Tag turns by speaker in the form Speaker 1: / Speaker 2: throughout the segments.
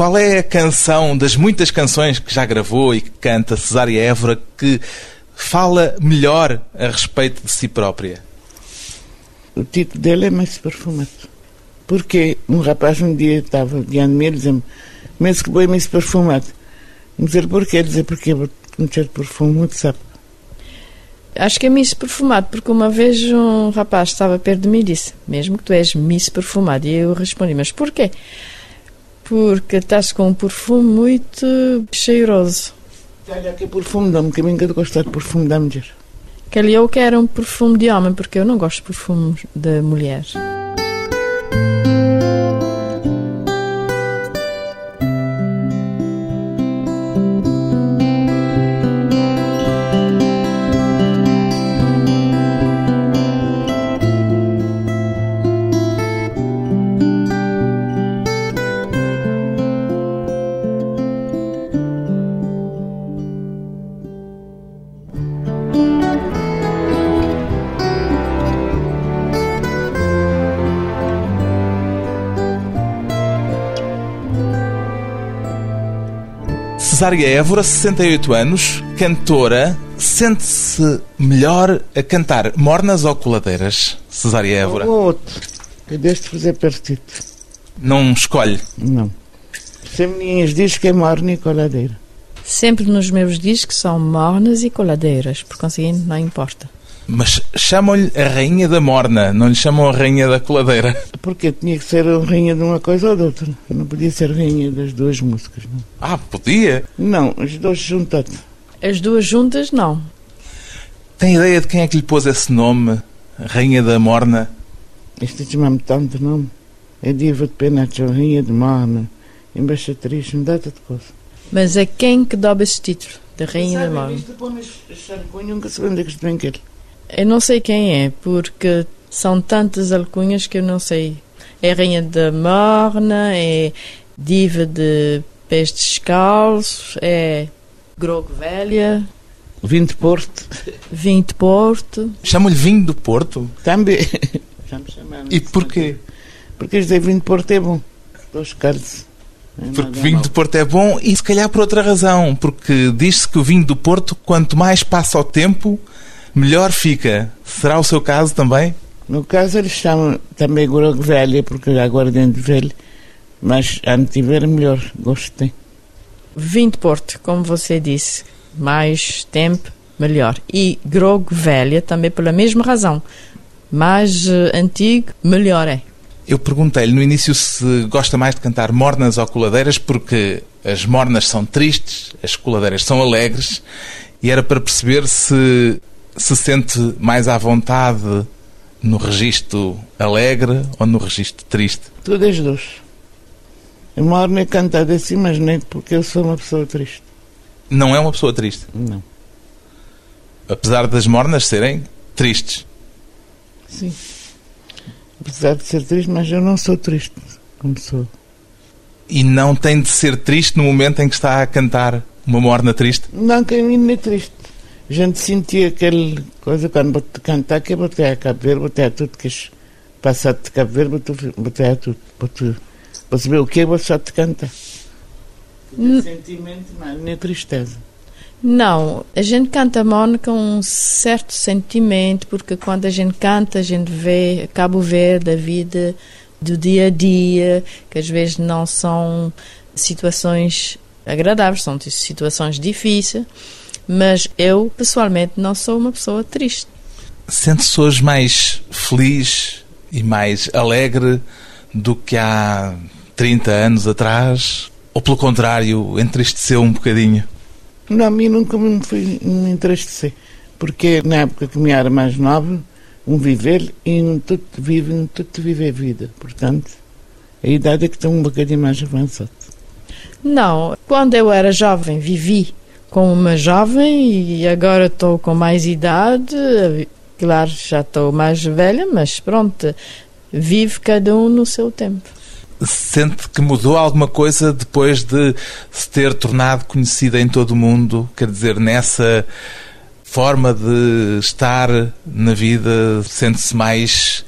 Speaker 1: Qual é a canção das muitas canções que já gravou e que canta Cesária Évora que fala melhor a respeito de si própria?
Speaker 2: O título dele é Mais Perfumado. Porque um rapaz um dia estava diante de mim e dizia-me: Mas que boi mais perfumado. Dizer porquê? Dizer porque um cheiro de perfume muito sabe.
Speaker 3: Acho que é Miss Perfumado, porque uma vez um rapaz estava perto de mim e disse: Mesmo que tu és Miss Perfumado. E eu respondi: Mas porquê? Porque estás com um perfume muito cheiroso.
Speaker 2: Olha, que perfume dá-me, que a mim que eu gosto de perfume mulher.
Speaker 3: Que ali eu quero um perfume de homem, porque eu não gosto de perfumes de mulher.
Speaker 1: Cesária Évora, 68 anos, cantora, sente-se melhor a cantar mornas ou coladeiras? Cesária Évora?
Speaker 2: Ou outro. Que deixe de fazer partido.
Speaker 1: Não escolhe.
Speaker 2: Não. Sempre minhas diz que é morna e coladeira.
Speaker 3: Sempre nos meus discos são mornas e coladeiras, por conseguinte, não importa.
Speaker 1: Mas chamam-lhe a rainha da morna, não lhe chamam a rainha da coladeira.
Speaker 2: Porque tinha que ser a rainha de uma coisa ou de outra. Não podia ser rainha das duas músicas. Não,
Speaker 1: Ah, podia.
Speaker 2: não as duas juntadas.
Speaker 3: As duas juntas, não.
Speaker 1: Tem ideia de quem é que lhe pôs esse nome? Rainha da morna?
Speaker 2: Isto chama-me tanto nome. É diva de penacho, rainha de morna, embaixatriz, uma data de coisa.
Speaker 3: Mas é quem que dobra esse título, da Rainha da Morna?
Speaker 2: Nunca se onde é que isto vem.
Speaker 3: Eu não sei quem é, porque são tantas alcunhas que eu não sei. É Rainha da Morna, é Diva de Pés Descalços, é Grogo Velha,
Speaker 2: Vim de Porto.
Speaker 3: Vinho de Porto.
Speaker 1: Chamam-lhe vinho do Porto?
Speaker 2: Também. Já me chamaram.
Speaker 1: E porquê?
Speaker 2: Porque este vinho de Porto é bom. Carnes. Não é
Speaker 1: Porque
Speaker 2: nada
Speaker 1: vinho
Speaker 2: mau.
Speaker 1: do Porto é bom e se calhar por outra razão, porque diz-se que o vinho do Porto, quanto mais passa o tempo, melhor fica. Será o seu caso também?
Speaker 2: No caso, eles chamam também Grogo Velha, porque agora dentro de velho. Mas antes tiver, melhor. Gosto tem.
Speaker 3: Vinho de Porto, como você disse, mais tempo, melhor. E Grogo Velha também pela mesma razão. Mais eh, antigo, melhor é.
Speaker 1: Eu perguntei-lhe no início se gosta mais de cantar mornas ou coladeiras, porque as mornas são tristes, as coladeiras são alegres, e era para perceber se se sente mais à vontade no registro alegre ou no registro triste.
Speaker 2: Tudo as duas. A morna é cantada assim, mas nem porque eu sou uma pessoa triste.
Speaker 1: Não é uma pessoa triste,
Speaker 2: Não.
Speaker 1: apesar das mornas serem tristes.
Speaker 2: Sim. Apesar de ser triste, mas eu não sou triste. Como sou.
Speaker 1: E não tem de ser triste no momento em que está a cantar uma morna triste.
Speaker 2: Não, que a mim não é triste. A gente sentia aquela coisa quando cantar, que é botar a Cabo Verde, botar a tudo que passado de Cabo Verde, botar a tudo. Para saber o que é, vou só te cantar.
Speaker 3: N-
Speaker 2: Sentimento, mas é tristeza.
Speaker 3: Não, a gente canta morna com um certo sentimento, porque quando a gente canta, a gente vê Cabo Verde, a vida do dia a dia, que às vezes não são situações agradáveis, são situações difíceis, mas eu, pessoalmente, não sou uma pessoa triste.
Speaker 1: Sente-se hoje mais feliz e mais alegre do que há 30 anos atrás? Ou pelo contrário, entristeceu um bocadinho?
Speaker 2: Não, a mim nunca me fui me entristecer. Porque na época que me era mais nova, um viver e um tudo vive, um tudo vive a vida. Portanto, a idade é que está um bocadinho mais avançada.
Speaker 3: Não, quando eu era jovem, vivi como uma jovem e agora estou com mais idade. Claro, já estou mais velha, mas pronto, vive cada um no seu tempo.
Speaker 1: Sente que mudou alguma coisa depois de se ter tornado conhecida em todo o mundo? Quer dizer, nessa forma de estar na vida, sente-se mais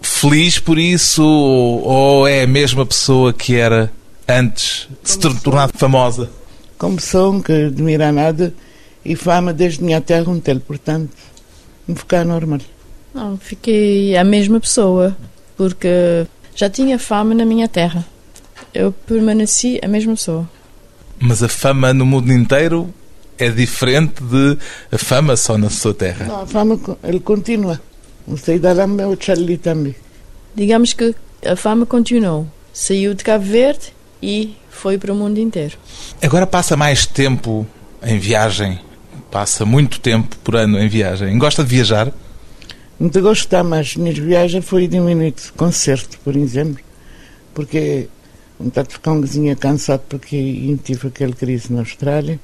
Speaker 1: feliz por isso? Ou ou é a mesma pessoa que era antes de se ter tornado famosa?
Speaker 2: Como pessoa que admira nada e fama desde minha terra um tel, portanto, me ficar normal.
Speaker 3: Não, fiquei a mesma pessoa, porque já tinha fama na minha terra. Eu permaneci a mesma pessoa.
Speaker 1: Mas a fama no mundo inteiro é diferente de a fama só na sua terra.
Speaker 2: Não, a fama, ele continua. Não sei dar lá o Charlie também.
Speaker 3: Digamos que a fama continuou. Saiu de Cabo Verde e foi para o mundo inteiro.
Speaker 1: Agora passa mais tempo em viagem, passa muito tempo por ano em viagem. Gosta de viajar?
Speaker 2: Muito gostar, mas as minhas viagens foi diminuído. Concerto, por exemplo, porque vontade de ficar um bocadinho cansado porque tive aquela crise na Austrália.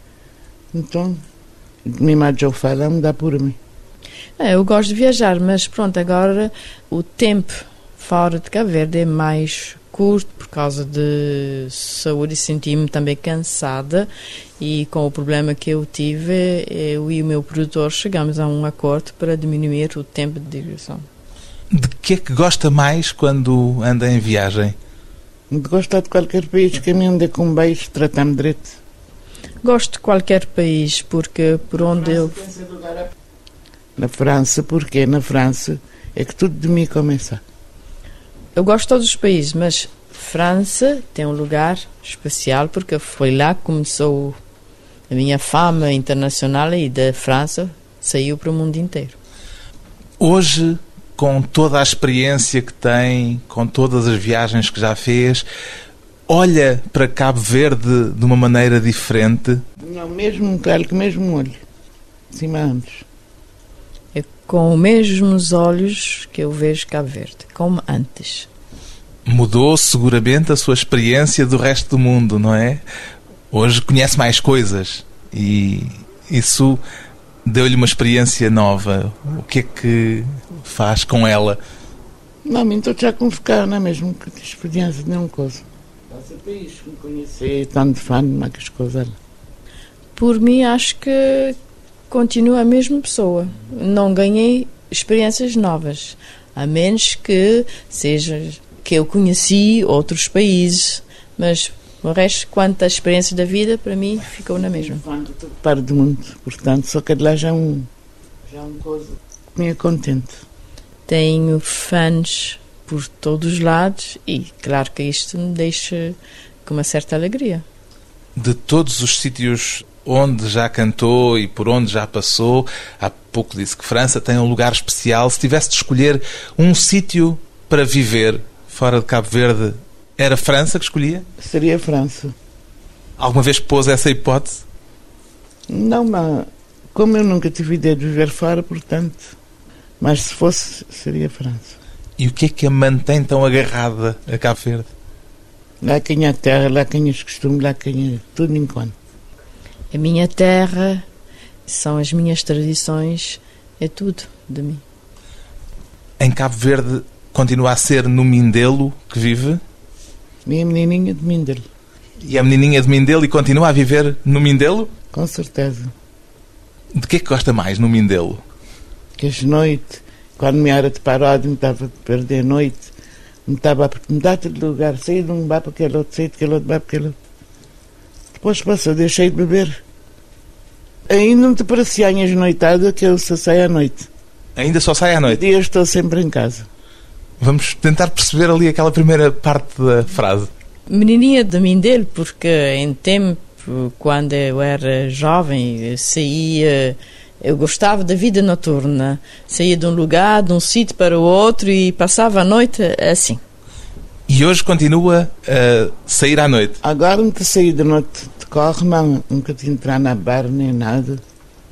Speaker 2: Então, me mais eu falo, me dá por mim.
Speaker 3: É, eu gosto de viajar, mas pronto, agora o tempo fora de Cabo Verde é mais curto por causa de saúde senti-me também cansada e com o problema que eu tive, eu e o meu produtor chegamos a um acordo para diminuir o tempo de digressão.
Speaker 1: De que é que gosta mais quando anda em viagem?
Speaker 2: De gostar de qualquer país que me ande com beijo, tratar-me direito.
Speaker 3: Gosto de qualquer país porque por onde eu...
Speaker 2: Na França, porque na França é que tudo de mim começa.
Speaker 3: Eu gosto de todos os países, mas França tem um lugar especial porque foi lá que começou a minha fama internacional e da França saiu para o mundo inteiro.
Speaker 1: Hoje, com toda a experiência que tem, com todas as viagens que já fez, olha para Cabo Verde de uma maneira diferente?
Speaker 2: Não, mesmo, claro que mesmo olho. Cima antes.
Speaker 3: É com os mesmos olhos que eu vejo Cabo Verde, como antes.
Speaker 1: Mudou seguramente a sua experiência do resto do mundo, não é? Hoje conhece mais coisas e isso deu-lhe uma experiência nova. O que é que faz com ela?
Speaker 2: Não, estou já com ficar, não é mesmo? Que experiência de nenhuma coisa. Passa país, me conhecer, tanto fã, mas coisas.
Speaker 3: Por mim, acho que continuo a mesma pessoa. Não ganhei experiências novas, a menos que seja que eu conheci outros países, mas o resto, quanto à experiência da vida, para mim, ficou na mesma.
Speaker 2: Para do mundo, portanto, só que de lá já é um, já é uma coisa que me é contente.
Speaker 3: Tenho fãs por todos os lados e, claro que isto me deixa com uma certa alegria.
Speaker 1: De todos os sítios onde já cantou e por onde já passou. Há pouco disse que França tem um lugar especial. Se tivesse de escolher um sítio para viver fora de Cabo Verde, era França que escolhia?
Speaker 2: Seria França.
Speaker 1: Alguma vez pôs essa hipótese?
Speaker 2: Não, mas como eu nunca tive ideia de viver fora, portanto, mas se fosse, seria França.
Speaker 1: E o que é que a mantém tão agarrada a Cabo Verde?
Speaker 2: Lá quem a terra, lá quem os costumes, lá quem tudo enquanto.
Speaker 3: A minha terra são as minhas tradições, é tudo de mim.
Speaker 1: Em Cabo Verde continua a ser no Mindelo que vive?
Speaker 2: Minha menininha de Mindelo.
Speaker 1: E a menininha de Mindelo e continua a viver no Mindelo?
Speaker 2: Com certeza.
Speaker 1: De que é que gosta mais no Mindelo?
Speaker 2: Que as noites, quando me era de parado, me estava a perder a noite, me estava a mudar de lugar, sair de um bar para aquele outro, sair de aquele outro bar para aquele outro. Depois passou, deixei de beber. Ainda não te parecia as noitadas que eu só saio à noite.
Speaker 1: Ainda só sai à noite?
Speaker 2: Dia estou sempre em casa.
Speaker 1: Vamos tentar perceber ali aquela primeira parte da frase.
Speaker 3: Menininha de mim dele, porque em tempo, quando eu era jovem, eu saía. Eu gostava da vida noturna. Saía de um lugar, de um sítio para o outro e passava a noite assim.
Speaker 1: E hoje continua a sair à noite?
Speaker 2: Agora nunca saí de noite de não, nunca te entrar na bar nem nada.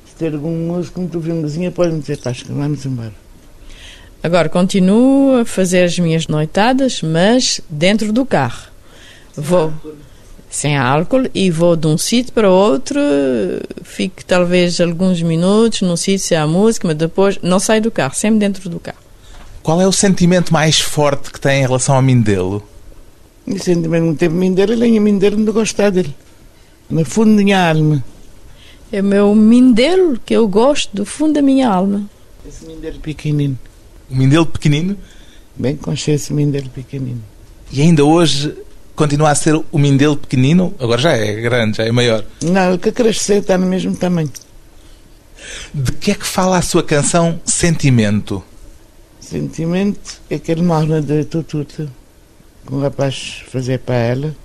Speaker 2: Se ter algum músico, tu viu pode-me dizer, Tasca, vamos embora.
Speaker 3: Agora continuo a fazer as minhas noitadas, mas dentro do carro. Vou sem álcool e vou de um sítio para outro, fico talvez alguns minutos num sítio sem a música, mas depois não saio do carro, sempre dentro do carro.
Speaker 1: Qual é o sentimento mais forte que tem em relação ao Mindelo?
Speaker 2: O sentimento não teve Mindelo, nem a Mindelo não gostar dele. No fundo da minha alma.
Speaker 3: É o meu Mindelo que eu gosto do fundo da minha alma.
Speaker 2: Esse Mindelo pequenino.
Speaker 1: O Mindelo pequenino?
Speaker 2: Bem consciente esse Mindelo pequenino.
Speaker 1: E ainda hoje continua a ser o Mindelo pequenino? Agora já é grande, já é maior.
Speaker 2: Não, o que crescer está no mesmo tamanho.
Speaker 1: De que é que fala a sua canção Sentimento?
Speaker 2: Sentimento é aquele morna de tututa que um rapaz fazer para ela.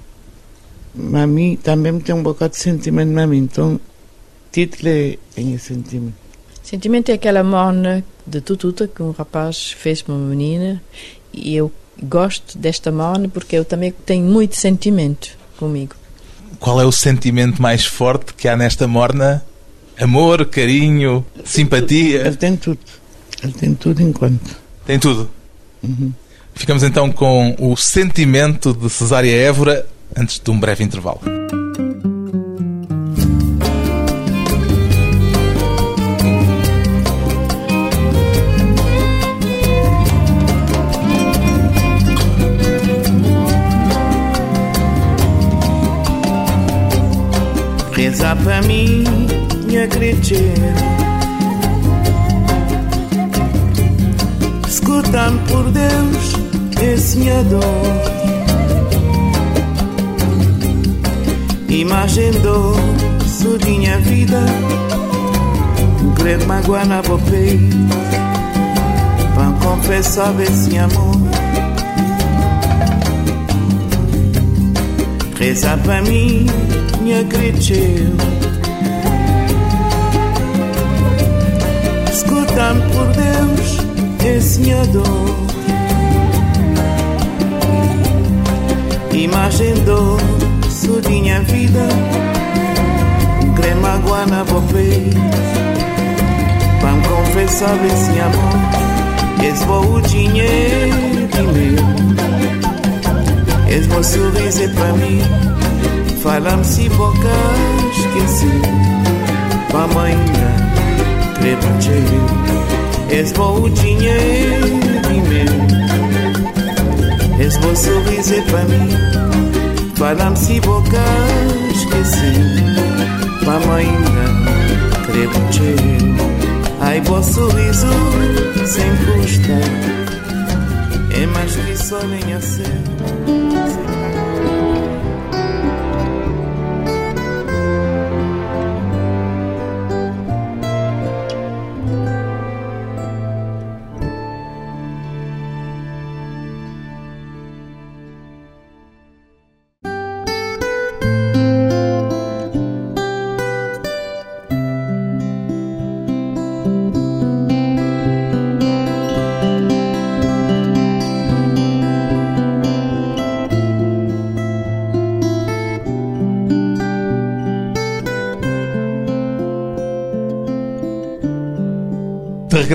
Speaker 2: Mami também tem um bocado de sentimento, mami. Então, o título é em sentimento.
Speaker 3: Sentimento é aquela morna de tututa que um rapaz fez para uma menina e eu gosto desta morna porque eu também tenho muito sentimento comigo.
Speaker 1: Qual é o sentimento mais forte que há nesta morna? Amor, carinho, simpatia?
Speaker 2: Ele tem tudo. Ele tem tudo enquanto.
Speaker 1: Tem tudo.
Speaker 2: Uhum.
Speaker 1: Ficamos então com o sentimento de Cesária Évora antes de um breve intervalo.
Speaker 2: Reza para mim, minha crescer. Escuta-me por Deus, esse minha dor. Imagem dor, sudinha vida. Querer magoar na bopei. Para confessar esse amor. Reza para mim, minha cresceu. Escuta-me por Deus, esse minha dor. Imagem dor, sudinha vida. Creme água na bopei. Para confessar esse amor. Esse bom dinheiro de meu. Esse bom sorriso é para mim. Fala-me se boca esquecer Para amanhã Credo cheio És bom o dinheiro meu És bom sorriso é para mim. Fala-me se boca esquecer Para amanhã Credo cheio Ai, bom sorriso sem custa. É mais que só nem a ser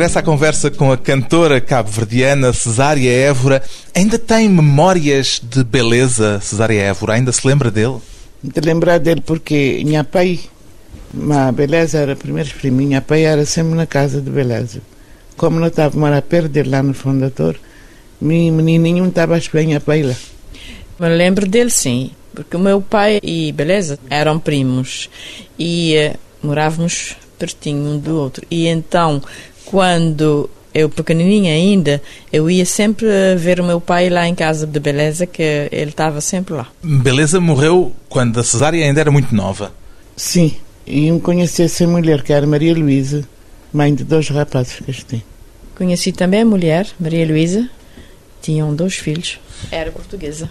Speaker 1: De regresso à conversa com a cantora cabo-verdiana Cesária Évora. Ainda tem memórias de beleza, Cesária Évora? Ainda se lembra dele?
Speaker 2: De lembrar dele porque minha pai, a beleza era primeiro primo, minha pai era sempre na casa de beleza. Como não estava a morar perto dele lá no Fundator, meu menininho estava a esperar minha pai lá.
Speaker 3: Me lembro dele sim, porque o meu pai e Beleza eram primos e uh, morávamos pertinho um do outro. E então, quando eu pequenininha ainda, eu ia sempre ver o meu pai lá em casa de Beleza, que ele estava sempre lá.
Speaker 1: Beleza morreu quando a Cesária ainda era muito nova.
Speaker 2: Sim, e eu conheci essa mulher, que era Maria Luísa, mãe de dois rapazes que tem.
Speaker 3: Conheci também a mulher, Maria Luísa, tinham dois filhos, era portuguesa.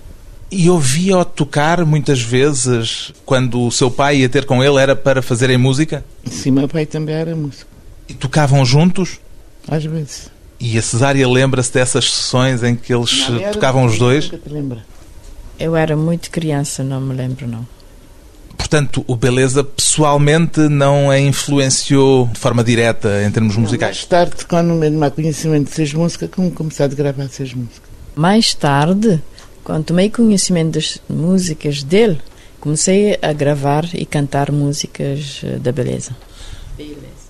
Speaker 1: E ouvia-o tocar muitas vezes quando o seu pai ia ter com ele era para fazerem música?
Speaker 2: Sim, meu pai também era músico.
Speaker 1: E tocavam juntos?
Speaker 2: Às vezes.
Speaker 1: E a Cesária lembra-se dessas sessões em que eles
Speaker 2: Não,
Speaker 1: tocavam os dois?
Speaker 2: Nunca te lembra.
Speaker 3: Eu era muito criança, não me lembro não.
Speaker 1: Portanto, o Beleza pessoalmente não a influenciou de forma direta em termos musicais?
Speaker 2: Mais tarde, quando me tomei conhecimento de seis músicas, como começar a gravar seis músicas.
Speaker 3: Mais tarde, quando tomei conhecimento das músicas dele, comecei a gravar e cantar músicas eh, da beleza.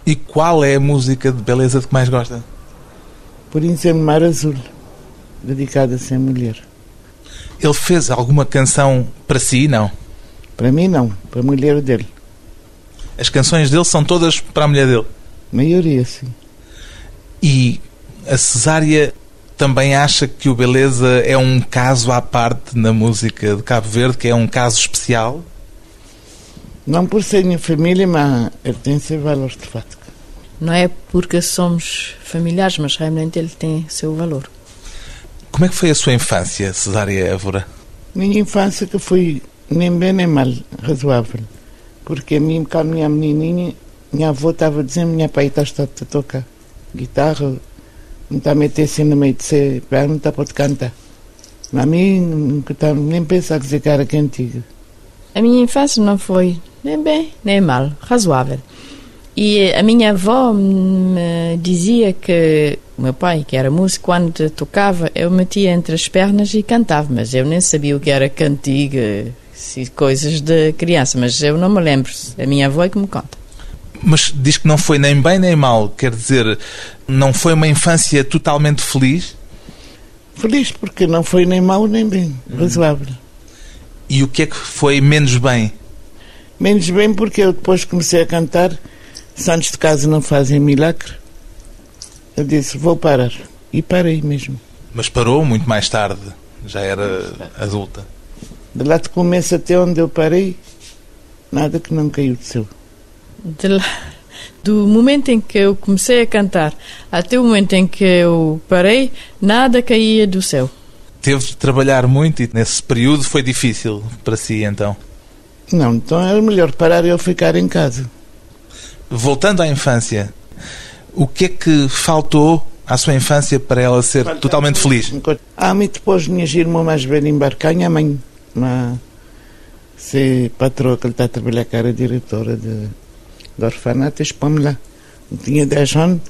Speaker 1: E qual é a música de Beleza de que mais gosta?
Speaker 2: Por exemplo, Mar Azul, dedicada a ser mulher.
Speaker 1: Ele fez alguma canção para si? Não.
Speaker 2: Para mim, não. Para a mulher dele.
Speaker 1: As canções dele são todas para a mulher dele.
Speaker 2: A maioria, sim.
Speaker 1: E a Cesária também acha que o Beleza é um caso à parte na música de Cabo Verde, que é um caso especial?
Speaker 2: Não por ser minha família, mas ele tem seu valor de facto.
Speaker 3: Não é porque somos familiares, mas realmente ele tem seu valor.
Speaker 1: Como é que foi a sua infância, Cesária Évora?
Speaker 2: Minha infância que foi nem bem nem mal, razoável. Porque a mim, com a minha menininha, minha avó estava dizendo, minha pai está a tocar guitarra, não está a meter assim no meio de ser, não está a cantar. Mas a mim, nunca tá, nem pensar dizer que era cantiga.
Speaker 3: A minha infância não foi nem bem, nem mal, razoável. E a minha avó me dizia que o meu pai, que era músico, quando tocava, eu metia entre as pernas e cantava, mas eu nem sabia o que era cantiga, coisas de criança, mas eu não me lembro. A minha avó é que me conta.
Speaker 1: Mas diz que não foi nem bem nem mal, quer dizer, não foi uma infância totalmente feliz?
Speaker 2: Feliz porque não foi nem mal nem bem, razoável.
Speaker 1: E o que é que foi menos bem?
Speaker 2: Menos bem porque eu depois comecei a cantar Santos de casa não fazem milagre. Eu disse, vou parar. E parei mesmo.
Speaker 1: Mas parou muito mais tarde, já era adulta.
Speaker 2: De lá de começo até onde eu parei, nada que não caiu do céu.
Speaker 3: Lá, do momento em que eu comecei a cantar até o momento em que eu parei, nada caía do céu.
Speaker 1: Teve de trabalhar muito e nesse período foi difícil para si então?
Speaker 2: Não, então era melhor parar e eu ficar em casa.
Speaker 1: Voltando à infância, o que é que faltou à sua infância para ela ser Falta totalmente feliz?
Speaker 2: Ah, me depois minha irmã mais velha em Barcanha, a mãe, uma, se patroa que ele está a trabalhar, que era diretora de, de orfanato, expõe-me lá. Eu tinha 10 anos,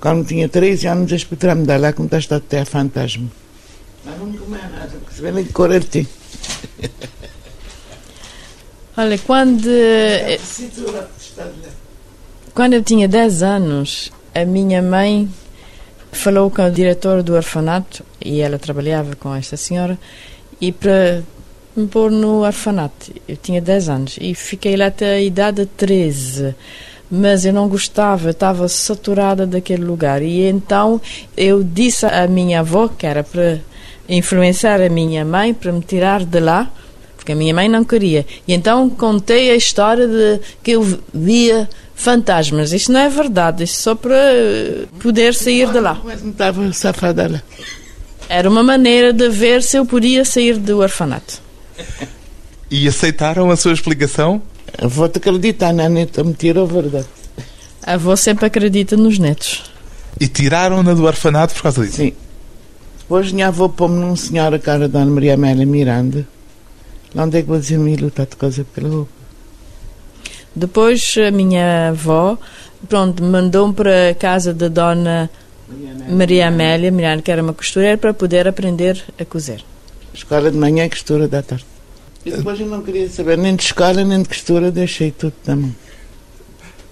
Speaker 2: quando tinha 13 anos, espetar-me dar lá, como está até a fantasma. Mas não comia nada, porque se vê nem correr tem.
Speaker 3: Olha, quando. Quando eu tinha 10 anos, a minha mãe falou com o diretor do orfanato, e ela trabalhava com esta senhora, e para me pôr no orfanato. Eu tinha 10 anos e fiquei lá até a idade de 13 mas eu não gostava, estava saturada daquele lugar. E então eu disse à minha avó, que era para influenciar a minha mãe para me tirar de lá, porque a minha mãe não queria. E então contei a história de que eu via fantasmas. Isto não é verdade, isto só para eh, poder sair de lá.
Speaker 2: Mas não estava safada lá.
Speaker 3: Era uma maneira de ver se eu podia sair do orfanato.
Speaker 1: E aceitaram a sua explicação?
Speaker 2: A avó te acredita na neta, me tirou a verdade.
Speaker 3: A avó sempre acredita nos netos.
Speaker 1: E tiraram-na do orfanato por causa disso?
Speaker 2: Sim. Hoje minha avó pôs-me num senhor, a cara da Ana Maria Amélia Miranda. Onde é que vou dizer-me lutar de coisa pela roupa?
Speaker 3: Depois a minha avó, pronto, mandou-me para a casa da dona Maria Amélia, Miranda, que era uma costureira, para poder aprender a cozer.
Speaker 2: Escola de manhã e costura da tarde. E depois eu não queria saber nem de escola nem de costura, deixei tudo também.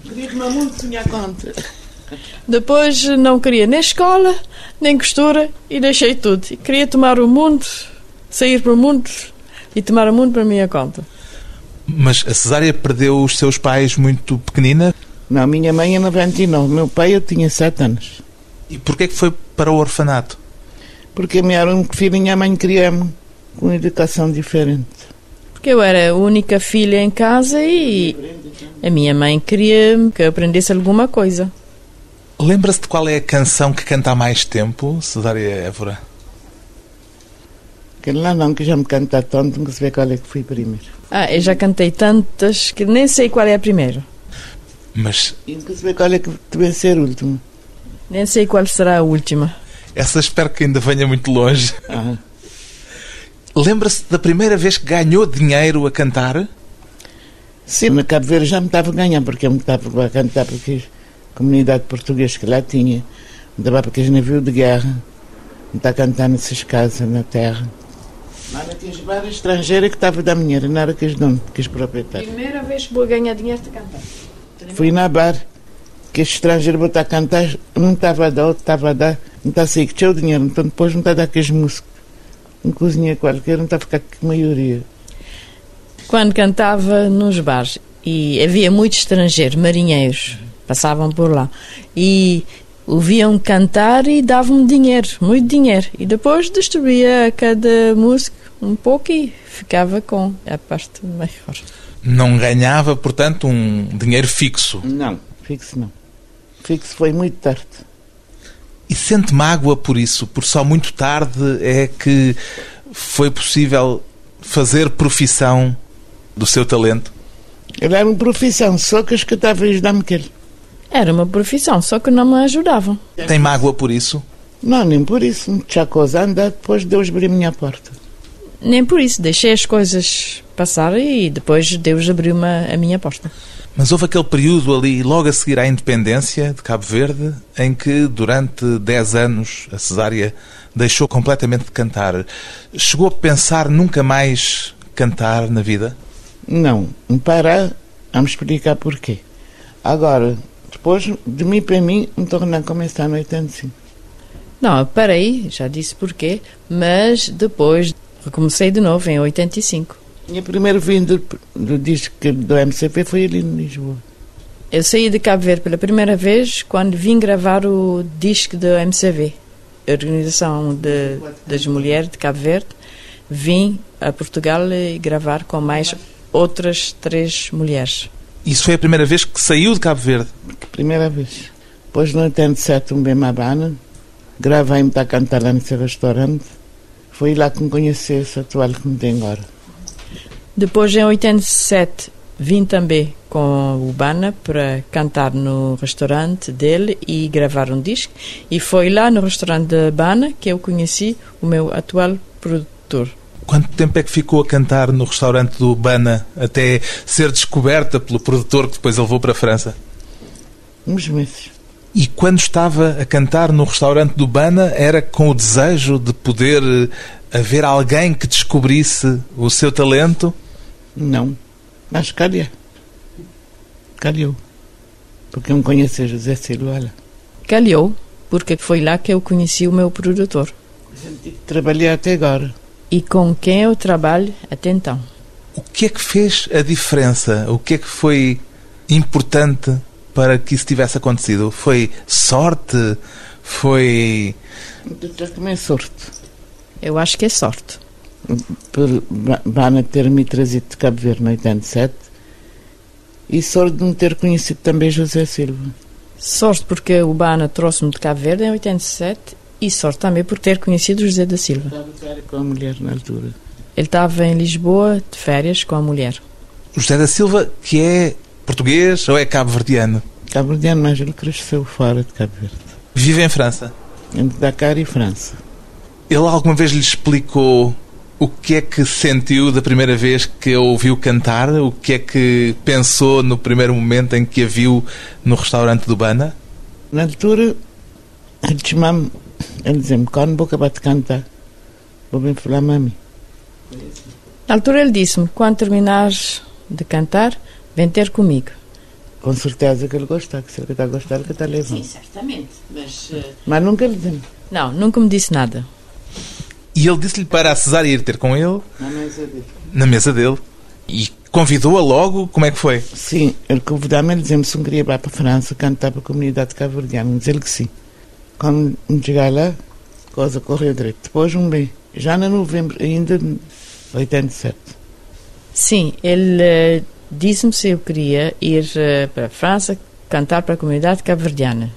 Speaker 2: Queria tomar muito sonhar conta.
Speaker 3: Depois não queria nem escola, nem costura e deixei tudo. E queria tomar o mundo, sair para o mundo e tomar o mundo para a minha conta.
Speaker 1: Mas a Cesária perdeu os seus pais muito pequenina?
Speaker 2: Não, minha mãe é 99, meu pai eu tinha 7 anos.
Speaker 1: E porquê que foi para o orfanato?
Speaker 2: Porque a minha única filha, minha mãe queria-me com educação diferente.
Speaker 3: Porque eu era a única filha em casa e a minha mãe queria que eu aprendesse alguma coisa.
Speaker 1: Lembra-se de qual é a canção que canta há mais tempo, Cesária Évora?
Speaker 2: Aquele lá não, que já me canta tanto, não se vê qual é que foi primeiro.
Speaker 3: Ah, eu já cantei tantas que nem sei qual é a primeira.
Speaker 1: Mas.
Speaker 2: E nunca se vê qual é que deve ser a última.
Speaker 3: Nem sei qual será a última.
Speaker 1: Essa espero que ainda venha muito longe.
Speaker 2: Ah.
Speaker 1: Lembra-se da primeira vez que ganhou dinheiro a cantar?
Speaker 2: Sim, na Cabo Verde já me estava a ganhar, porque eu me estava a cantar porque a comunidade portuguesa que lá tinha, me dava para aqueles navios de guerra, me está a cantar nessas casas na terra. Mas tinha várias estrangeiras que estava da minha, não era que os donos, que os proprietários.
Speaker 3: Primeira vez que vou ganhar dinheiro de cantar.
Speaker 2: Fui na bar, que esse estrangeiro botar a cantar, não estava a dar, outro estava a dar, não está a sair, que tinha o dinheiro, então depois não está a dar aqueles músicos. Um cozinheiro qualquer, não está a ficar com a maioria.
Speaker 3: Quando cantava nos bares, e havia muitos estrangeiros, marinheiros, passavam por lá, e ouviam cantar e davam dinheiro, muito dinheiro. E depois distribuía cada músico um pouco e ficava com a parte maior.
Speaker 1: Não ganhava, portanto, um dinheiro fixo.
Speaker 2: Não, fixo não. Fixo foi muito tarde.
Speaker 1: E sente mágoa por isso, por só muito tarde é que foi possível fazer profissão do seu talento?
Speaker 2: Era uma profissão, só que as que estava a ajudar-me que ele.
Speaker 3: Era uma profissão, só que não me ajudavam.
Speaker 1: Tem mágoa por isso?
Speaker 2: Não, nem por isso. Já coisa anda, depois Deus abriu a minha porta.
Speaker 3: Nem por isso, deixei as coisas passar e depois Deus abriu a minha porta.
Speaker 1: Mas houve aquele período ali, logo a seguir à independência de Cabo Verde, em que durante 10 anos a Cesária deixou completamente de cantar. Chegou a pensar nunca mais cantar na vida?
Speaker 2: Não. Para, vamos explicar porquê. Agora, depois, de mim para mim, me tornei a começar no 85.
Speaker 3: Não, parei, já disse porquê, mas depois recomecei de novo em 85.
Speaker 2: Minha primeira vinda do disco do MCP foi ali em Lisboa.
Speaker 3: Eu saí de Cabo Verde pela primeira vez quando vim gravar o disco do MCV, a Organização de, das Mulheres de Cabo Verde. Vim a Portugal gravar com mais outras três mulheres.
Speaker 1: Isso foi a primeira vez que saiu de Cabo Verde?
Speaker 2: Primeira vez. Depois, no 87, um bem Mabana, gravei-me para cantar lá nesse restaurante. Foi lá que me conheci esse atual que me tem agora.
Speaker 3: Depois, em 87, vim também com o Bana para cantar no restaurante dele e gravar um disco. E foi lá no restaurante da Bana que eu conheci o meu atual produtor.
Speaker 1: Quanto tempo é que ficou a cantar no restaurante do Bana até ser descoberta pelo produtor que depois a levou para a França?
Speaker 2: Uns meses.
Speaker 1: E quando estava a cantar no restaurante do Bana, era com o desejo de poder haver alguém que descobrisse o seu talento?
Speaker 2: Não. Mas calha. Calhou. Porque eu me conheci José Silva. Olha.
Speaker 3: Calhou, porque foi lá que eu conheci o meu produtor.
Speaker 2: Trabalhei até agora.
Speaker 3: E com quem eu trabalho até então.
Speaker 1: O que é que fez a diferença? O que é que foi importante para que isso tivesse acontecido? Foi sorte? Foi.
Speaker 2: Também sorte.
Speaker 3: Eu acho que é sorte
Speaker 2: por Bana ter-me trazido de Cabo Verde em 87 e sorte de me ter conhecido também José Silva.
Speaker 3: Sorte porque o Bana trouxe-me de Cabo Verde em 87 e sorte também por ter conhecido José da Silva.
Speaker 2: Estava de férias com a mulher na altura.
Speaker 3: Ele estava em Lisboa de férias com a mulher.
Speaker 1: José da Silva, que é português ou é cabo-verdiano?
Speaker 2: Cabo-verdiano, mas ele cresceu fora de Cabo Verde.
Speaker 1: Vive em França?
Speaker 2: Entre Dakar e França.
Speaker 1: Ele alguma vez lhe explicou o que é que sentiu da primeira vez que a ouviu cantar? O que é que pensou no primeiro momento em que a viu no restaurante do Bana?
Speaker 2: Na altura, ele chamava-me, ele dizia-me, quando vou acabar de cantar, vou bem falar mami.
Speaker 3: Na altura ele disse-me, quando terminares de cantar, vem ter comigo.
Speaker 2: Com certeza que ele gosta, que se ele está a gostar, que está a levar.
Speaker 3: Sim, certamente, mas... Uh...
Speaker 2: Mas nunca lhe disse.
Speaker 3: Não, nunca me disse nada.
Speaker 1: E ele disse-lhe para a Cesária ir ter com ele.
Speaker 2: Na mesa dele.
Speaker 1: Na mesa dele. E convidou-a logo? Como é que foi?
Speaker 2: Sim, ele convidou-me, ele dizia-me se não queria ir para a França cantar para a comunidade cabo-verdiana. Dizer-lhe que sim. Quando chegar lá, a coisa correu direito. Depois, um bem, já em novembro, ainda de 87.
Speaker 3: Sim, ele uh, disse-me se eu queria ir uh, para a França cantar para a comunidade cabo-verdiana.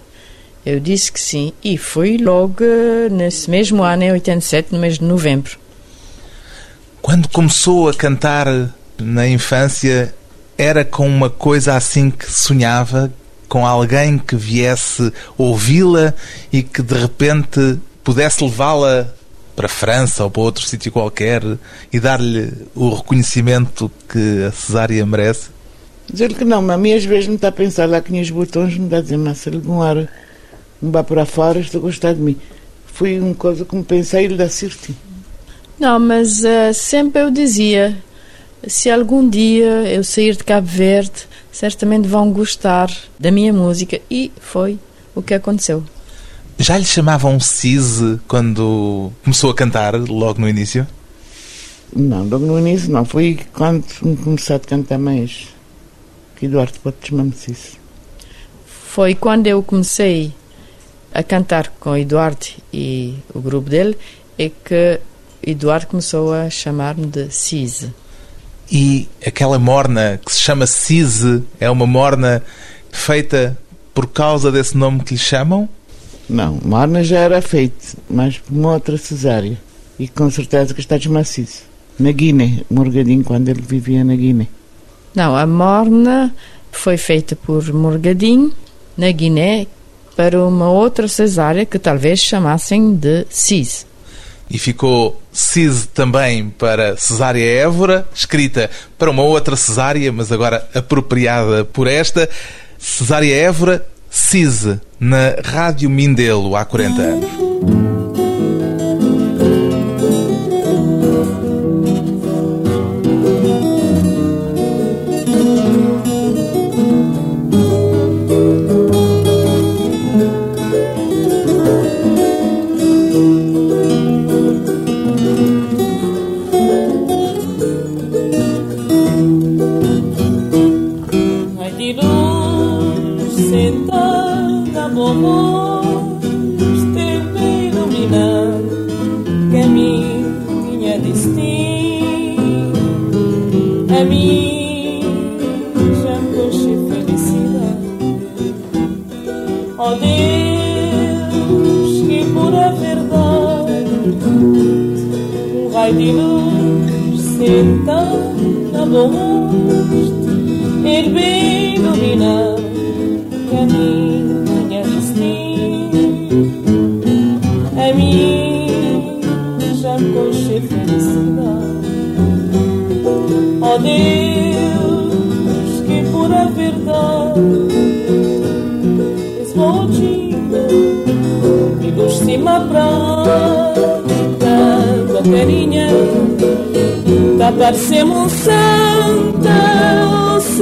Speaker 3: Eu disse que sim e fui logo nesse mesmo ano, em 87, no mês de novembro.
Speaker 1: Quando começou a cantar na infância, era com uma coisa assim que sonhava, com alguém que viesse ouvi-la e que de repente pudesse levá-la para a França ou para outro sítio qualquer e dar-lhe o reconhecimento que a cesárea merece?
Speaker 2: Dizer-lhe que não, mas a mim às vezes me está a pensar lá que os botões, me dá a dizer, mas se não era me vá para fora, estou a gostar de mim. Foi uma coisa que me pensei e lhe dá certo.
Speaker 3: Não, mas uh, sempre eu dizia, se algum dia eu sair de Cabo Verde, certamente vão gostar da minha música. E foi o que aconteceu.
Speaker 1: Já lhe chamavam Cise quando começou a cantar, logo no início?
Speaker 2: Não, logo no início não. Foi quando comecei a cantar mais. Que Eduardo pode chamar-me Cise.
Speaker 3: Foi quando eu comecei a cantar com Eduardo e o grupo dele é que Eduardo começou a chamar-me de Cise.
Speaker 1: E aquela morna que se chama Cise é uma morna feita por causa desse nome que lhe chamam?
Speaker 2: Não, morna já era feito, mas por uma outra cesárea. E com certeza que está desmaciço. Na Guiné, Morgadinho, quando ele vivia na Guiné.
Speaker 3: Não, a morna foi feita por Morgadinho, na Guiné, para uma outra cesárea que talvez chamassem de CIS.
Speaker 1: E ficou CIS também para Cesária Évora, escrita para uma outra cesárea, mas agora apropriada por esta. Cesária Évora, CIS, na Rádio Mindelo, há 40 anos.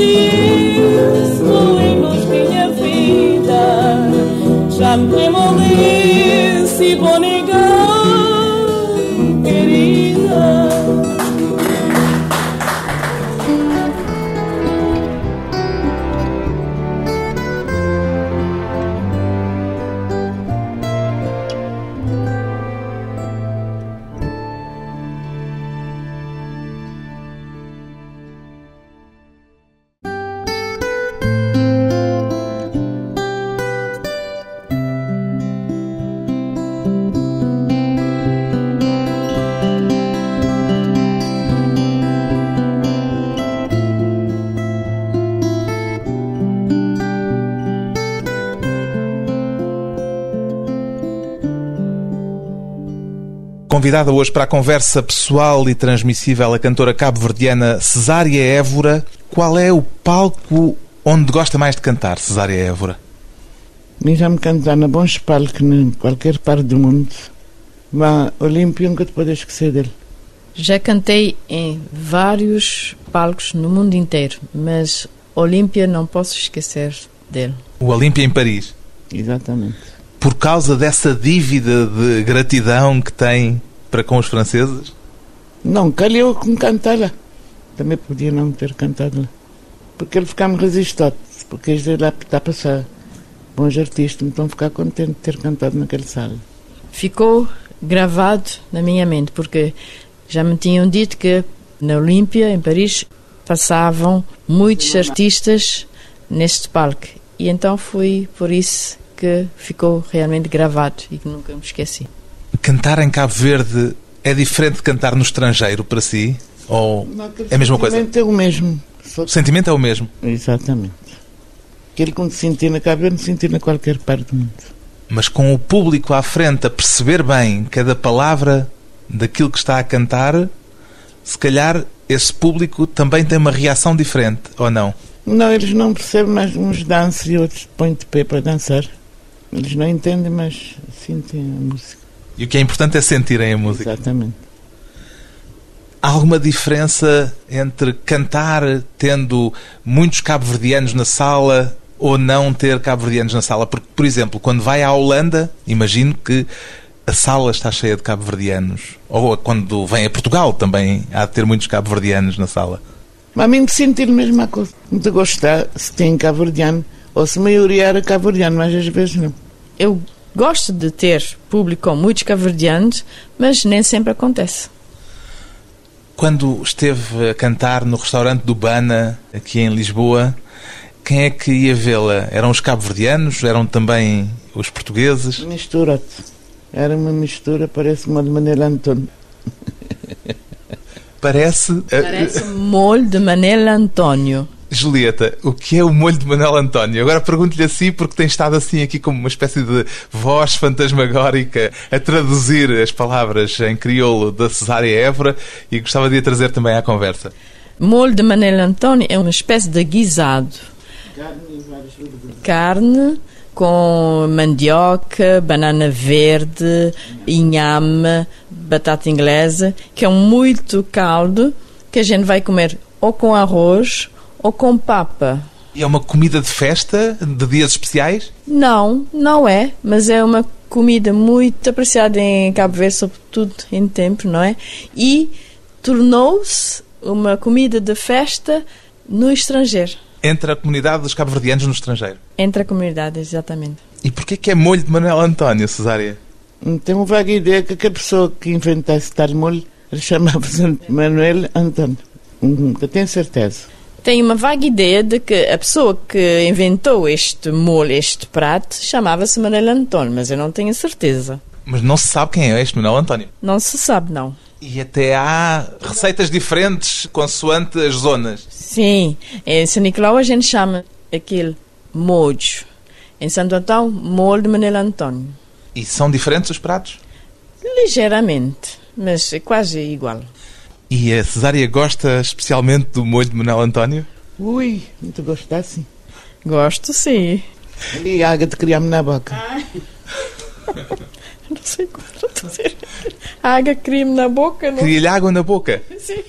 Speaker 4: Oh, sim, nos minha vida, já me demolei, se
Speaker 1: Convidada hoje para a conversa pessoal e transmissível a cantora cabo-verdiana Cesária Évora. Qual é o palco onde gosta mais de cantar, Cesária Évora?
Speaker 2: me cantar na bons palcos em qualquer parte do mundo. Mas Olímpio nunca te podes esquecer dele.
Speaker 3: Já cantei em vários palcos no mundo inteiro, mas Olímpia não posso esquecer dele.
Speaker 1: O Olímpia em Paris.
Speaker 2: Exatamente.
Speaker 1: Por causa dessa dívida de gratidão que tem para com os franceses?
Speaker 2: Não, calhou com cantar lá. Também podia não ter cantado lá. Porque ele ficava resistente, porque eles lá está a passar bons artistas, então ficar contente de ter cantado naquele sala.
Speaker 3: Ficou gravado na minha mente, porque já me tinham dito que na Olímpia, em Paris, passavam muitos artistas neste palco. E então foi por isso que ficou realmente gravado e que nunca me esqueci.
Speaker 1: Cantar em Cabo Verde é diferente de cantar no estrangeiro para si? Ou
Speaker 2: Não,
Speaker 1: é a mesma coisa?
Speaker 2: O sentimento é o mesmo. Só-
Speaker 1: O sentimento é o mesmo.
Speaker 2: Exatamente. Aquilo que me senti na Cabo Verde, senti na qualquer parte do mundo.
Speaker 1: Mas com o público à frente a perceber bem cada palavra daquilo que está a cantar, se calhar esse público também tem uma reação diferente, ou não?
Speaker 2: Não, eles não percebem, mas uns dançam e outros põem de pé para dançar. Eles não entendem, mas sentem a música.
Speaker 1: E o que é importante é sentirem a música.
Speaker 2: Exatamente.
Speaker 1: Há alguma diferença entre cantar tendo muitos cabo-verdianos na sala ou não ter cabo-verdianos na sala? Porque, por exemplo, quando vai à Holanda, imagino que a sala está cheia de cabo-verdianos. Ou quando vem a Portugal também há de ter muitos cabo-verdianos na sala.
Speaker 2: Mas a mim me sentir a coisa. Muito gostar se tem cabo-verdiano ou se a maioria era cabo-verdiano, mas às vezes não.
Speaker 3: Eu gosto de ter público com muitos cabo-verdianos, mas nem sempre acontece.
Speaker 1: Quando esteve a cantar no restaurante do Bana, aqui em Lisboa, quem é que ia vê-la? Eram os cabo-verdianos? Eram também os portugueses?
Speaker 2: Mistura-te. Era uma mistura, parece uma de Manela António.
Speaker 1: Parece.
Speaker 3: Parece molho de Manela António.
Speaker 1: Julieta, o que é o molho de Manuel António? Agora pergunto-lhe assim porque tem estado assim aqui como uma espécie de voz fantasmagórica a traduzir as palavras em crioulo da Cesária Évora e gostava de a trazer também à conversa.
Speaker 3: Molho de Manela António é uma espécie de guisado. Carne com mandioca, banana verde, inhame, batata inglesa, que é um muito caldo que a gente vai comer ou com arroz ou com papa.
Speaker 1: E é uma comida de festa, de dias especiais?
Speaker 3: Não, não é, mas é uma comida muito apreciada em Cabo Verde, sobretudo em tempo, não é? E tornou-se uma comida de festa no estrangeiro,
Speaker 1: Entre a comunidade dos cabo-verdianos no estrangeiro.
Speaker 3: entre a comunidade, exatamente.
Speaker 1: E porquê que é molho de Manuel António, Cesária?
Speaker 2: Tenho uma vaga ideia que a pessoa que inventasse tal molho chamava-se Manuel António. Nunca tenho certeza.
Speaker 3: Tenho uma vaga ideia de que a pessoa que inventou este molho, este prato, chamava-se Manuel António, mas eu não tenho certeza.
Speaker 1: Mas não se sabe quem é este Manuel António.
Speaker 3: Não se sabe, não.
Speaker 1: E até há receitas diferentes consoante as zonas.
Speaker 3: Sim, em São Nicolau a gente chama aquele molho. Em Santo Antão, molho de Manuel António.
Speaker 1: E são diferentes os pratos?
Speaker 3: Ligeiramente, mas é quase igual.
Speaker 1: E a Cesária gosta especialmente do molho de Manuel António?
Speaker 2: Ui, muito gostasse.
Speaker 3: Gosto, sim.
Speaker 2: Ali a água de criar-me na boca.
Speaker 3: Não sei como estou a dizer. Água, crime na boca, não
Speaker 1: Cria-lhe água na boca.
Speaker 3: sei.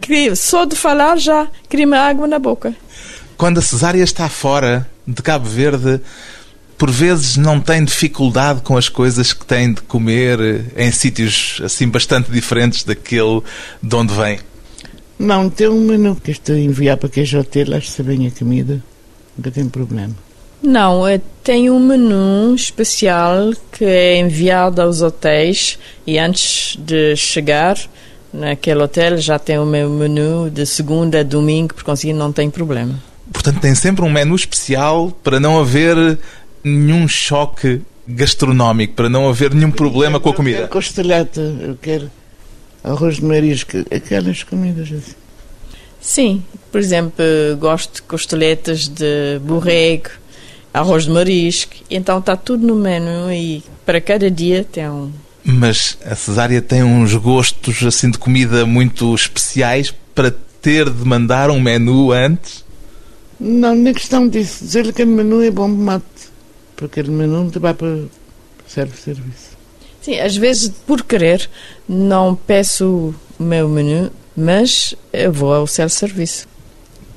Speaker 3: Crime, Só de falar já, crime água na boca.
Speaker 1: Quando a Cesária está fora de Cabo Verde, por vezes não tem dificuldade com as coisas que tem de comer em sítios assim bastante diferentes daquele de onde vem.
Speaker 2: Não, tem um menu que estou a enviar para aquele hotel, acho que bem a comida. Nunca tem problema.
Speaker 3: Não, eu tenho um menu especial que é enviado aos hotéis e antes de chegar naquele hotel já tem o meu menu de segunda a domingo, por conseguinte não tem problema.
Speaker 1: Portanto, tem sempre um menu especial para não haver nenhum choque gastronómico, para não haver nenhum problema com a
Speaker 2: Eu
Speaker 1: comida.
Speaker 2: quero costelhata, eu quero arroz de marisco, aquelas comidas assim.
Speaker 3: Sim, por exemplo, gosto de costeletas de borrego, arroz de marisco, então está tudo no menu e para cada dia tem um.
Speaker 1: Mas a Cesária tem uns gostos assim de comida muito especiais para ter de mandar um menu antes.
Speaker 2: Não, nem questão disso. Dizer-lhe que o menu é bom mate. Porque o menu não te vai para serve serviço.
Speaker 3: Sim, às vezes por querer não peço o meu menu, mas eu vou ao self-serviço.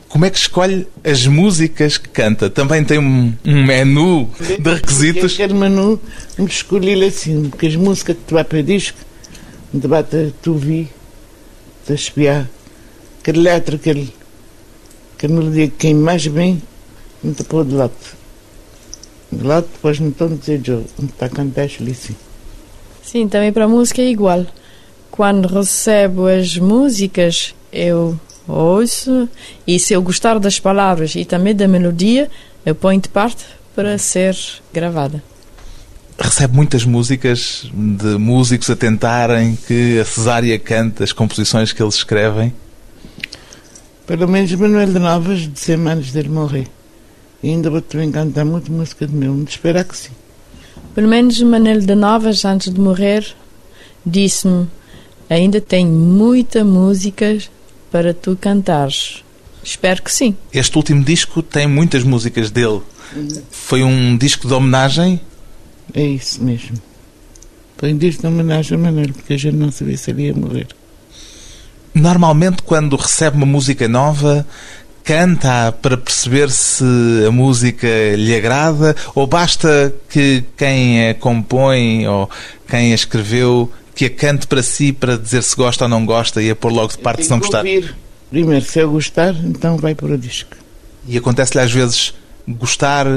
Speaker 1: Como é que escolhe as músicas que canta? Também tem um, um menu de requisitos?
Speaker 2: Quero menu, me escolhi assim, porque as músicas que tu vai para disco, te vai te, tu vi, te espiar. Aquele letra, aquele, aquele melodia que quem mais bem, não te pôr de lado. De lado, depois não estou a dizer, eu, não está a cantar ali assim.
Speaker 3: Sim, também para a música é igual. Quando recebo as músicas, eu ouço e se eu gostar das palavras e também da melodia, eu ponho de parte para ser gravada.
Speaker 1: Recebe muitas músicas de músicos a tentarem que a Cesária cante as composições que eles escrevem.
Speaker 2: Pelo menos Manuel de Novas, de 100 anos dele morrer. E ainda vou também cantar muito música de meu, de esperar que sim.
Speaker 3: Pelo menos Manel de Novas, antes de morrer, disse-me: Ainda tenho muita música para tu cantares. Espero que sim.
Speaker 1: Este último disco tem muitas músicas dele. Foi um disco de homenagem
Speaker 2: É isso mesmo. Foi um disco de homenagem a Manuel, porque a gente não sabia se ele ia morrer.
Speaker 1: Normalmente, quando recebe uma música nova, canta para perceber se a música lhe agrada ou basta que quem a compõe ou quem a escreveu que a cante para si para dizer se gosta ou não gosta e a pôr logo de parte se não gostar.
Speaker 2: ouvir. Primeiro, se eu gostar, então vai para o disco.
Speaker 1: E acontece-lhe às vezes gostar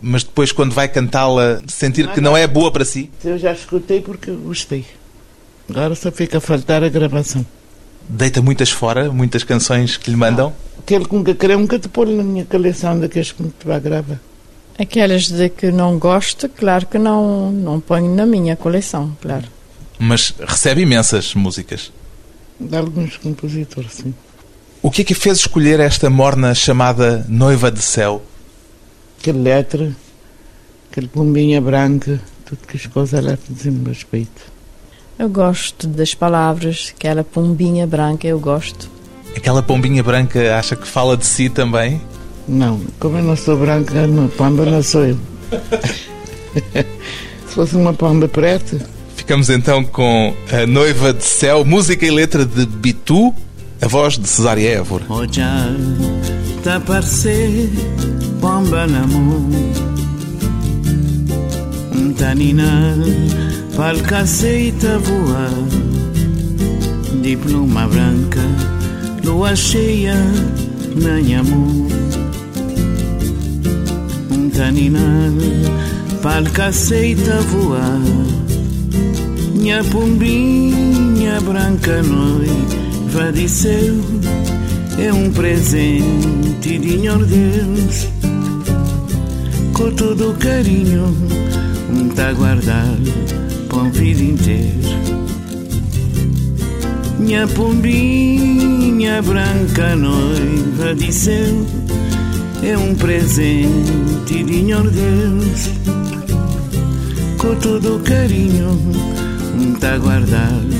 Speaker 1: mas depois, quando vai cantá-la, sentir que não é boa para si?
Speaker 5: Eu já escutei porque gostei. Agora só fica a faltar a gravação.
Speaker 1: Deita muitas fora, muitas canções que lhe mandam?
Speaker 5: Aquele que nunca querer, nunca te pôr na minha coleção daqueles que me vai gravar.
Speaker 3: Aquelas de que não gosto, claro que não, não ponho na minha coleção, claro.
Speaker 1: Mas recebe imensas músicas.
Speaker 5: De alguns compositores, sim.
Speaker 1: O que é que fez escolher esta morna chamada Noiva de Céu?
Speaker 5: Aquele letra, aquele pombinha branca, tudo que as coisas lá dizem-me respeito.
Speaker 3: Eu gosto das palavras, aquela pombinha branca, eu gosto.
Speaker 1: Aquela pombinha branca acha que fala de si também?
Speaker 5: Não, como eu não sou branca, não, pomba não sou eu. Se fosse uma pomba preta,
Speaker 1: Ficamos então com a Noiva de Céu, música e letra de Bitu, a voz de Cesária Évora.
Speaker 2: Olhar tá parecer pomba na mão Um taninar palca aceita voar De pluma branca, lua cheia na minha mão Um taninar palca aceita voar minha pombinha branca noiva de céu é um presente de Senhor Deus. Com todo carinho um tá guardado para a vida inteira minha pombinha branca noiva céu é um presente de Senhor Deus com todo o carinho um tá guardado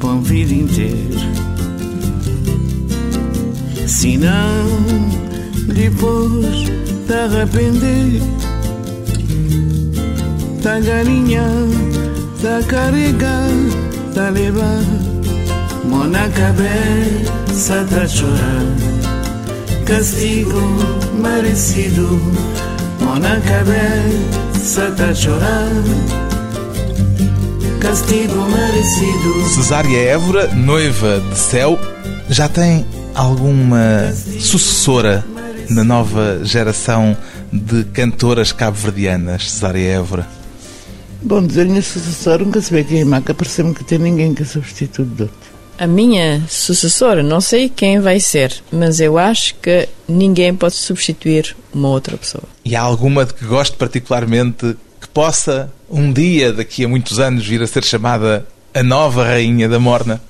Speaker 2: para a vida inteira. Se não, depois te arrepender, tá galinha, tá carregar, tá levar, mão na cabeça tá chorar, castigo merecido, mão na cabeça tá chorar castigo merecido.
Speaker 1: Cesária Évora, noiva de céu, já tem alguma sucessora na nova geração de cantoras cabo-verdianas, Cesária Évora?
Speaker 5: Bom dizer, minha sucessora nunca se vê quem é maca, parece-me que tem ninguém que substitui de outro.
Speaker 3: A minha sucessora, não sei quem vai ser, mas eu acho que ninguém pode substituir uma outra pessoa.
Speaker 1: E há alguma de que goste particularmente que possa, um dia, daqui a muitos anos, vir a ser chamada a nova rainha da Morna?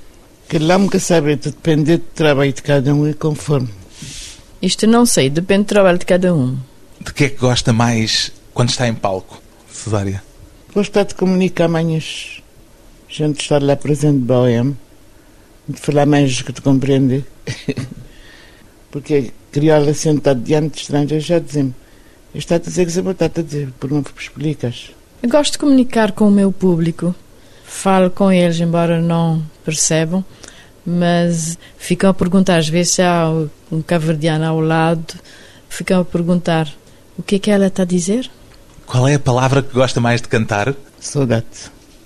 Speaker 5: Que lá nunca sabe, depende do trabalho de cada um e conforme.
Speaker 3: Isto não sei, depende do trabalho de cada um.
Speaker 1: De que é que gosta mais quando está em palco, Cesária?
Speaker 5: Gostar de comunicar mais gente estar lá presente bohem, de falar mais que te compreender. Porque criola sentado diante de estrangeiros já dizem está a dizer que está a dizer, por não explicas.
Speaker 3: Eu gosto de comunicar com o meu público. Falo com eles, embora não percebam, mas ficam a perguntar, às vezes há um caverdiano ao lado, ficam a perguntar o que é que ela está a dizer?
Speaker 1: Qual é a palavra que gosta mais de cantar?
Speaker 5: Saudade.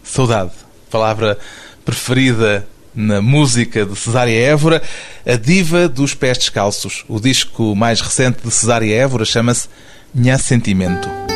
Speaker 1: Saudade. Palavra preferida na música de Cesária Évora, a diva dos pés descalços. O disco mais recente de Cesária Évora chama-se Nha Sentimento.